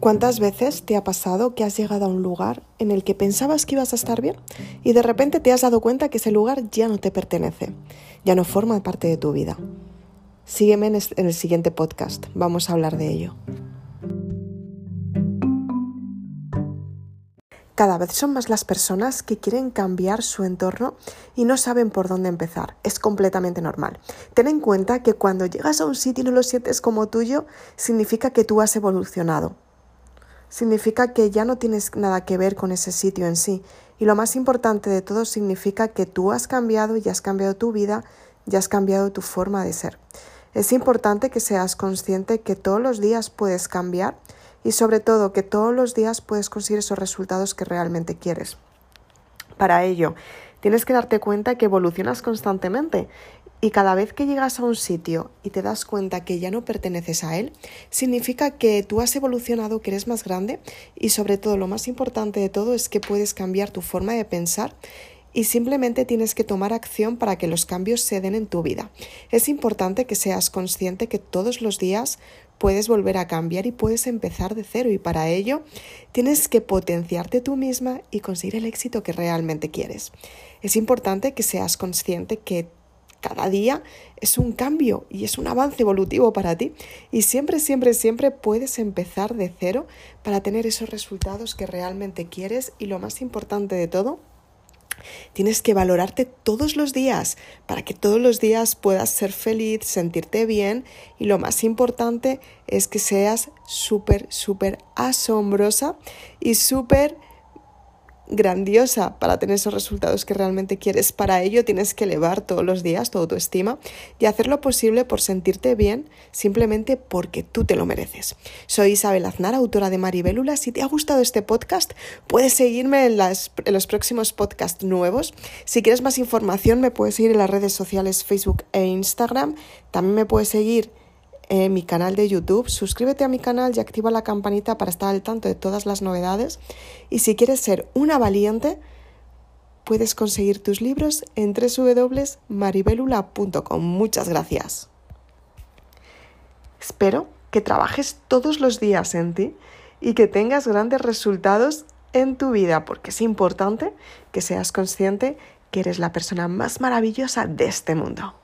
¿Cuántas veces te ha pasado que has llegado a un lugar en el que pensabas que ibas a estar bien y de repente te has dado cuenta que ese lugar ya no te pertenece, ya no forma parte de tu vida? Sígueme en el siguiente podcast, vamos a hablar de ello. Cada vez son más las personas que quieren cambiar su entorno y no saben por dónde empezar. Es completamente normal. Ten en cuenta que cuando llegas a un sitio y no lo sientes como tuyo, significa que tú has evolucionado significa que ya no tienes nada que ver con ese sitio en sí. Y lo más importante de todo significa que tú has cambiado y has cambiado tu vida y has cambiado tu forma de ser. Es importante que seas consciente que todos los días puedes cambiar y sobre todo que todos los días puedes conseguir esos resultados que realmente quieres. Para ello, tienes que darte cuenta que evolucionas constantemente y cada vez que llegas a un sitio y te das cuenta que ya no perteneces a él, significa que tú has evolucionado, que eres más grande y sobre todo lo más importante de todo es que puedes cambiar tu forma de pensar y simplemente tienes que tomar acción para que los cambios se den en tu vida. Es importante que seas consciente que todos los días puedes volver a cambiar y puedes empezar de cero y para ello tienes que potenciarte tú misma y conseguir el éxito que realmente quieres. Es importante que seas consciente que cada día es un cambio y es un avance evolutivo para ti. Y siempre, siempre, siempre puedes empezar de cero para tener esos resultados que realmente quieres. Y lo más importante de todo, Tienes que valorarte todos los días para que todos los días puedas ser feliz, sentirte bien y lo más importante es que seas súper, súper asombrosa y súper grandiosa para tener esos resultados que realmente quieres. Para ello tienes que elevar todos los días tu autoestima y hacer lo posible por sentirte bien simplemente porque tú te lo mereces. Soy Isabel Aznar, autora de Maribélula. Si te ha gustado este podcast, puedes seguirme en, en los próximos podcasts nuevos. Si quieres más información, me puedes seguir en las redes sociales Facebook e Instagram. También me puedes seguir en mi canal de YouTube. Suscríbete a mi canal y activa la campanita para estar al tanto de todas las novedades. Y si quieres ser una valiente, puedes conseguir tus libros en www.maribelula.com. Muchas gracias. Espero que trabajes todos los días en ti y que tengas grandes resultados en tu vida, porque es importante que seas consciente que eres la persona más maravillosa de este mundo.